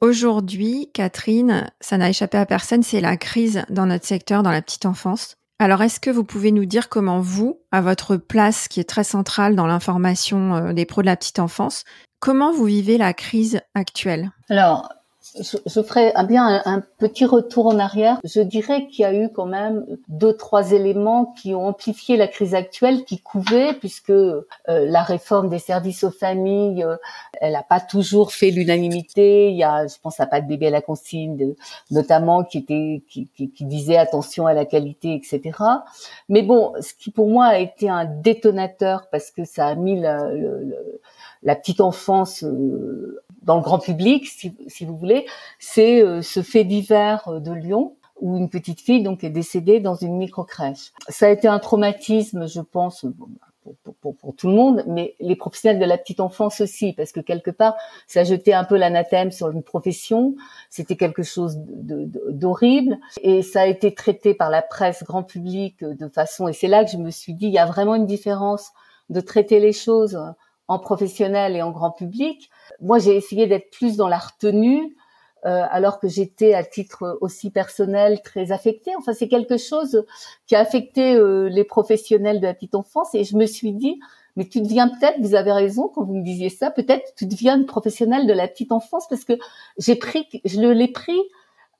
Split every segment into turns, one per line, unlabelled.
Aujourd'hui, Catherine, ça n'a échappé à personne, c'est la crise dans notre secteur, dans la petite enfance. Alors, est-ce que vous pouvez nous dire comment vous, à votre place qui est très centrale dans l'information euh, des pros de la petite enfance, comment vous vivez la crise actuelle?
Je, ferai bien un, petit retour en arrière. Je dirais qu'il y a eu quand même deux, trois éléments qui ont amplifié la crise actuelle, qui couvaient, puisque euh, la réforme des services aux familles, euh, elle n'a pas toujours fait l'unanimité. Il y a, je pense à pas de bébé à la consigne, notamment qui était, qui, qui, qui, disait attention à la qualité, etc. Mais bon, ce qui pour moi a été un détonateur parce que ça a mis la, la petite enfance euh, dans le grand public, si, si vous voulez, c'est euh, ce fait divers euh, de Lyon où une petite fille donc est décédée dans une micro crèche. Ça a été un traumatisme, je pense, pour, pour, pour, tout le monde, mais les professionnels de la petite enfance aussi, parce que quelque part, ça jetait un peu l'anathème sur une profession. C'était quelque chose d'horrible, et ça a été traité par la presse grand public de façon. Et c'est là que je me suis dit, il y a vraiment une différence de traiter les choses en professionnel et en grand public. Moi, j'ai essayé d'être plus dans la retenue, euh, alors que j'étais à titre aussi personnel très affectée. Enfin, c'est quelque chose qui a affecté euh, les professionnels de la petite enfance. Et je me suis dit, mais tu deviens peut-être, vous avez raison quand vous me disiez ça, peut-être tu deviens une professionnelle de la petite enfance parce que j'ai pris, je l'ai pris,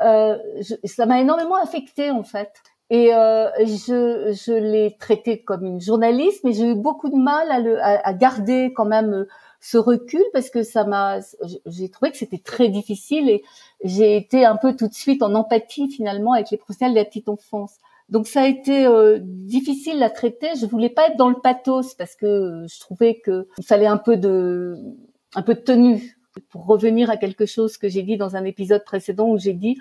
euh, je, ça m'a énormément affecté en fait. Et euh, je, je l'ai traité comme une journaliste, mais j'ai eu beaucoup de mal à, le, à, garder quand même euh, ce recul parce que ça m'a, j'ai trouvé que c'était très difficile et j'ai été un peu tout de suite en empathie finalement avec les professionnels de la petite enfance. Donc ça a été euh, difficile à traiter. Je voulais pas être dans le pathos parce que je trouvais que il fallait un peu de, un peu de tenue pour revenir à quelque chose que j'ai dit dans un épisode précédent où j'ai dit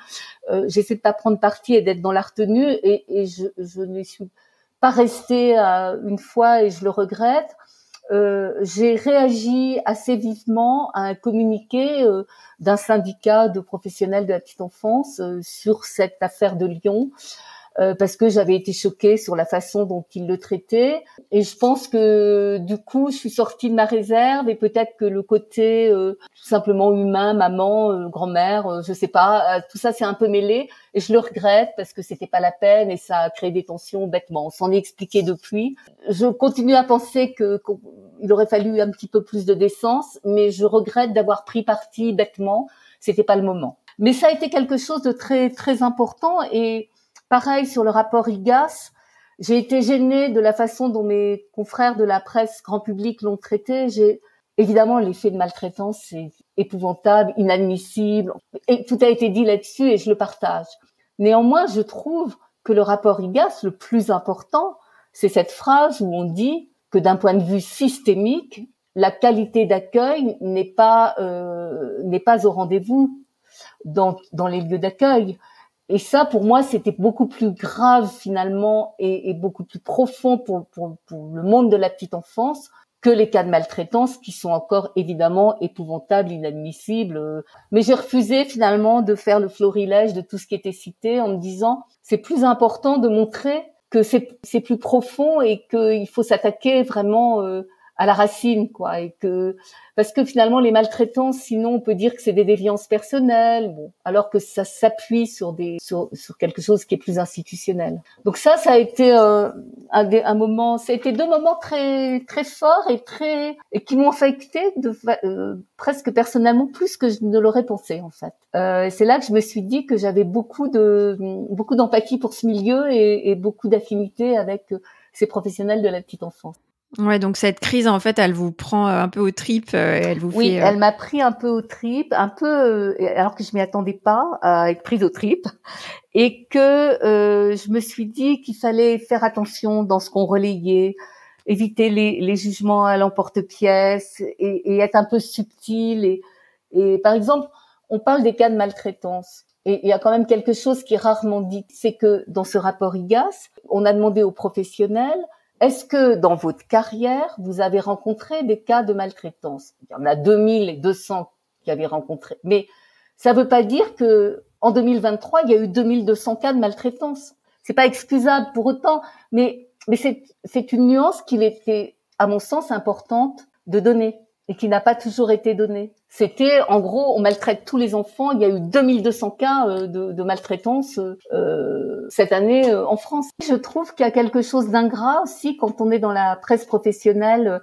euh, j'essaie de pas prendre parti et d'être dans la retenue et, et je, je ne suis pas restée à une fois et je le regrette. Euh, j'ai réagi assez vivement à un communiqué euh, d'un syndicat de professionnels de la petite enfance euh, sur cette affaire de Lyon euh, parce que j'avais été choquée sur la façon dont il le traitait. Et je pense que du coup, je suis sortie de ma réserve et peut-être que le côté euh, tout simplement humain, maman, euh, grand-mère, je sais pas, tout ça c'est un peu mêlé. Et je le regrette parce que c'était pas la peine et ça a créé des tensions bêtement. On s'en est expliqué depuis. Je continue à penser que il aurait fallu un petit peu plus de décence, mais je regrette d'avoir pris parti bêtement. C'était pas le moment. Mais ça a été quelque chose de très très important et Pareil sur le rapport IGAS, j'ai été gênée de la façon dont mes confrères de la presse grand public l'ont traité. J'ai évidemment l'effet de maltraitance, c'est épouvantable, inadmissible, et tout a été dit là-dessus et je le partage. Néanmoins, je trouve que le rapport IGAS, le plus important, c'est cette phrase où on dit que d'un point de vue systémique, la qualité d'accueil n'est pas euh, au rendez-vous dans, dans les lieux d'accueil. Et ça, pour moi, c'était beaucoup plus grave finalement et, beaucoup plus profond pour, pour, pour, le monde de la petite enfance que les cas de maltraitance qui sont encore évidemment épouvantables, inadmissibles. Mais j'ai refusé finalement de faire le florilège de tout ce qui était cité en me disant c'est plus important de montrer que c'est plus profond et qu'il faut s'attaquer vraiment euh, à la racine, quoi, et que parce que finalement les maltraitances, sinon on peut dire que c'est des déviances personnelles, bon, alors que ça s'appuie sur des sur, sur, quelque chose qui est plus institutionnel. Donc ça, ça a été euh, un, un moment, ça a été deux moments très très forts et très et qui m'ont affecté de euh, presque personnellement plus que je ne l'aurais pensé en fait. Euh, c'est là que je me suis dit que j'avais beaucoup de beaucoup d'empathie pour ce milieu et, et beaucoup d'affinité avec ces professionnels de la petite enfance.
Ouais, donc cette crise, en fait, elle vous prend euh, un peu aux tripes, euh, elle vous
oui,
fait.
Oui, elle m'a pris un peu aux tripes, un peu, alors que je m'y attendais pas à être prise aux tripes, et que euh, je me suis dit qu'il fallait faire attention dans ce qu'on relayait, éviter les, les jugements à l'emporte-pièce et, et, être un peu subtil. Et, et par exemple, on parle des cas de maltraitance. Et il y a quand même quelque chose qui est rarement dit, c'est que dans ce rapport IGAS, on a demandé aux professionnels est-ce que dans votre carrière, vous avez rencontré des cas de maltraitance? Il y en a 2200 qui avaient rencontré. Mais ça ne veut pas dire que en 2023, il y a eu 2200 cas de maltraitance. C'est pas excusable pour autant, mais, mais c'est une nuance qu'il était, à mon sens, importante de donner et qui n'a pas toujours été donnée. C'était, en gros, on maltraite tous les enfants. Il y a eu 2200 cas euh, de, maltraitance euh, cette année euh, en France. Je trouve qu'il y a quelque chose d'ingrat aussi quand on est dans la presse professionnelle, euh,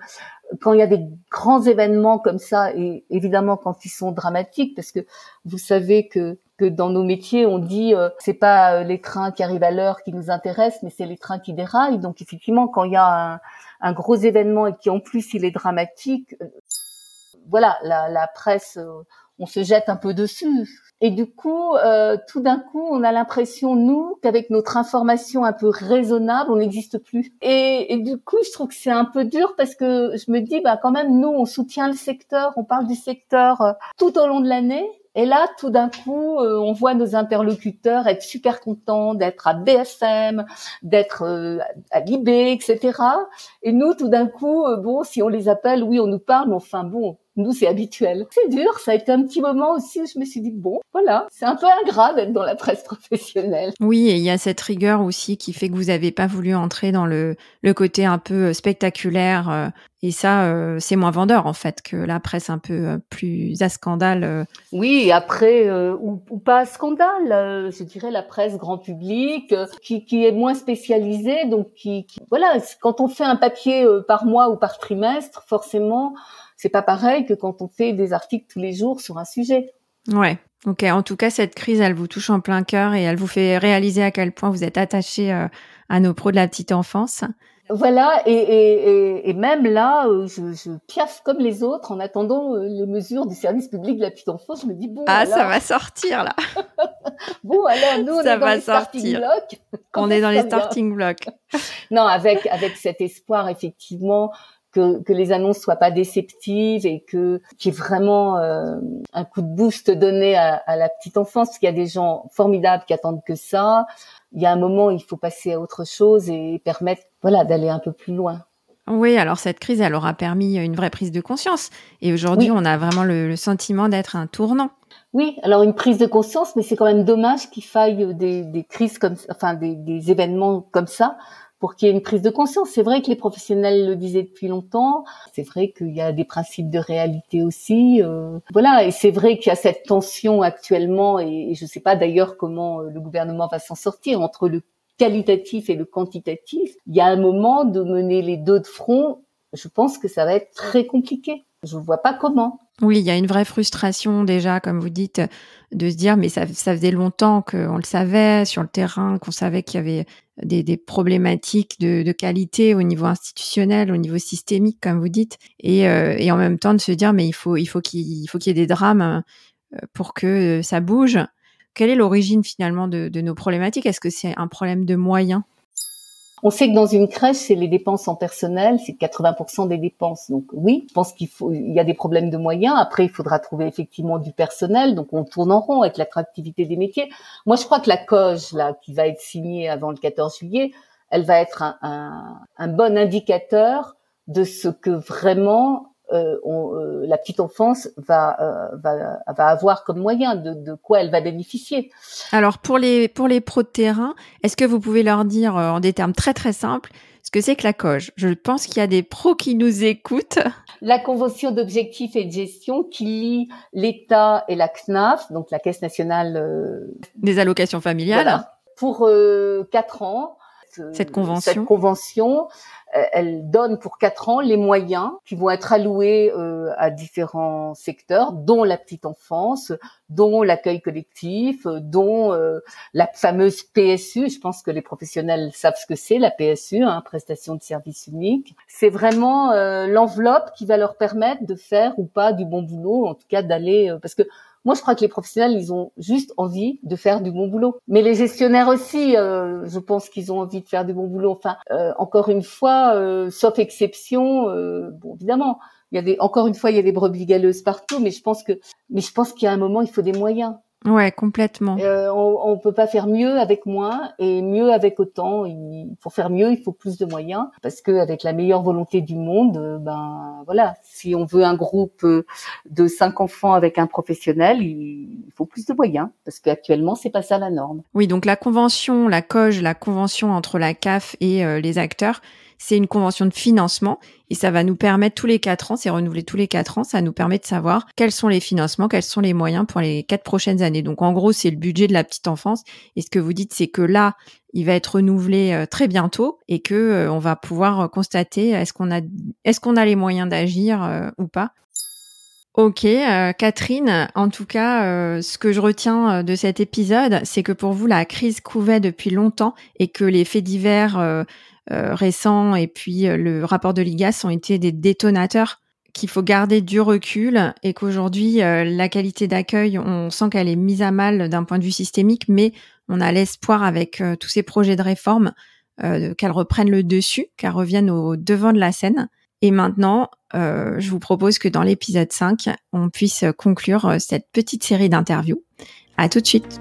quand il y a des grands événements comme ça, et évidemment quand ils sont dramatiques, parce que vous savez que que dans nos métiers, on dit euh, c'est pas les trains qui arrivent à l'heure qui nous intéressent, mais c'est les trains qui déraillent. Donc effectivement, quand il y a un, un gros événement et qui en plus il est dramatique, voilà, la, la presse, euh, on se jette un peu dessus. Et du coup, euh, tout d'un coup, on a l'impression, nous, qu'avec notre information un peu raisonnable, on n'existe plus. Et, et, du coup, je trouve que c'est un peu dur parce que je me dis, bah quand même, nous, on soutient le secteur, on parle du secteur euh, tout au long de l'année. Et là, tout d'un coup, on voit nos interlocuteurs être super contents d'être à BFM, d'être à l'IB, etc. Et nous, tout d'un coup, bon, si on les appelle, oui, on nous parle, mais enfin, bon, nous, c'est habituel. C'est dur. Ça a été un petit moment aussi où je me suis dit, bon, voilà, c'est un peu ingrat d'être dans la presse professionnelle.
Oui, et il y a cette rigueur aussi qui fait que vous n'avez pas voulu entrer dans le, le côté un peu euh, spectaculaire. Euh, et ça, euh, c'est moins vendeur, en fait, que la presse un peu plus à scandale.
Oui, et après, ou, ou, pas à scandale, je dirais la presse grand public, qui, qui est moins spécialisée. Donc, qui, qui, voilà, quand on fait un papier par mois ou par trimestre, forcément, c'est pas pareil que quand on fait des articles tous les jours sur un sujet.
Ouais. Ok. En tout cas, cette crise, elle vous touche en plein cœur et elle vous fait réaliser à quel point vous êtes attaché euh, à nos pros de la petite enfance.
Voilà, et, et, et, même là, euh, je, je piaffe comme les autres en attendant euh, les mesures du service public de la petite enfance. Je me dis bon,
ah, ça va sortir là.
bon, alors nous, on est dans les starting blocks.
On est dans les starting blocks.
non, avec avec cet espoir effectivement que, que, les annonces soient pas déceptives et que qu'il y ait vraiment euh, un coup de boost donné à, à la petite enfance parce qu'il y a des gens formidables qui attendent que ça. Il y a un moment, il faut passer à autre chose et permettre voilà d'aller un peu plus loin.
Oui, alors cette crise, elle aura permis une vraie prise de conscience. Et aujourd'hui, on a vraiment le, le sentiment d'être un tournant.
Oui, alors une prise de conscience, mais c'est quand même dommage qu'il faille des, des crises comme, enfin des, des événements comme ça pour qu'il y ait une prise de conscience. C'est vrai que les professionnels le disaient depuis longtemps. C'est vrai qu'il y a des principes de réalité aussi. Euh, voilà, et c'est vrai qu'il y a cette tension actuellement, et, je ne sais pas d'ailleurs comment euh, le gouvernement va s'en sortir entre le qualitatif et le quantitatif. Il y a un moment de mener les deux de front. Je pense que ça va être très compliqué. Je ne vois pas comment.
Oui, il y a une vraie frustration déjà, comme vous dites, de se dire, mais ça, faisait longtemps qu'on le savait sur le terrain, qu'on savait qu'il y avait des, problématiques de, qualité au niveau institutionnel, au niveau systémique, comme vous dites, et, euh, en même temps de se dire, mais il faut, faut qu'il faut qu'il y ait des drames euh, pour que ça bouge. Quelle est l'origine finalement de nos problématiques? Est-ce que c'est un problème de moyens?
On sait que dans une crèche, c'est les dépenses en personnel, c'est 80% des dépenses. Donc oui, je pense qu'il faut, il y a des problèmes de moyens. Après, il faudra trouver effectivement du personnel. Donc on tourne en rond avec l'attractivité des métiers. Moi, je crois que la COGE là, qui va être signée avant le 14 juillet, elle va être un, un, un bon indicateur de ce que vraiment euh, on, euh, la petite enfance va, euh, va, va avoir comme moyen, de, de, quoi elle va bénéficier.
Alors pour les pour les pros de terrain, est-ce que vous pouvez leur dire en des termes très très simples ce que c'est que la COGE? Je pense qu'il y a des pros qui nous écoutent.
La convention d'objectifs et de gestion qui lie l'État et la CNAF, donc la Caisse nationale euh,
des allocations familiales,
pour euh, quatre ans.
Cette convention.
Cette convention euh, elle donne pour quatre ans les moyens qui vont être alloués euh, à différents secteurs, dont la petite enfance, dont l'accueil collectif, euh, dont la fameuse PSU. Je pense que les professionnels savent ce que c'est la PSU, hein, prestation de service unique. C'est vraiment l'enveloppe qui va leur permettre de faire ou pas du bon boulot, en tout cas d'aller parce que moi, je crois que les professionnels, ils ont juste envie de faire du bon boulot. Mais les gestionnaires aussi, euh, je pense qu'ils ont envie de faire du bon boulot. Enfin, euh, encore une fois, euh, sauf exception, bon, évidemment, il y a des, encore une fois, il y a des brebis galeuses partout, mais je pense que, mais je pense qu'il y a un moment, il faut des moyens.
Ouais, complètement.
Euh, on, on peut pas faire mieux avec moins et mieux avec autant. Il, pour faire mieux, il faut plus de moyens parce que avec la meilleure volonté du monde, euh, ben voilà, si on veut un groupe euh, de cinq enfants avec un professionnel, il, faut plus de moyens parce qu'actuellement c'est pas ça la norme.
Oui, donc la convention, la COGE, la convention entre la CAF et euh, les acteurs, c'est une convention de financement et ça va nous permettre tous les quatre ans, c'est renouvelé tous les quatre ans, ça nous permet de savoir quels sont les financements, quels sont les moyens pour les quatre prochaines années. Donc en gros, c'est le budget de la petite enfance. Et ce que vous dites, c'est que là, il va être renouvelé euh, très bientôt et que euh, on va pouvoir euh, constater est-ce qu'on a est-ce qu'on a les moyens d'agir ou pas. Ok, Catherine, en tout cas, ce que je retiens de cet épisode, c'est que pour vous, la crise couvait depuis longtemps et que les faits divers récents et puis euh, le rapport de l'IGAS ont été des détonateurs qu'il faut garder du recul et qu'aujourd'hui euh, la qualité d'accueil, on sent qu'elle est mise à mal d'un point de vue systémique, mais on a l'espoir avec tous ces projets de réforme qu'elle reprenne le dessus, qu'elle revienne au devant de la scène. Et maintenant, je vous propose que dans l'épisode 5, on puisse conclure cette petite série d'interviews. À tout de suite.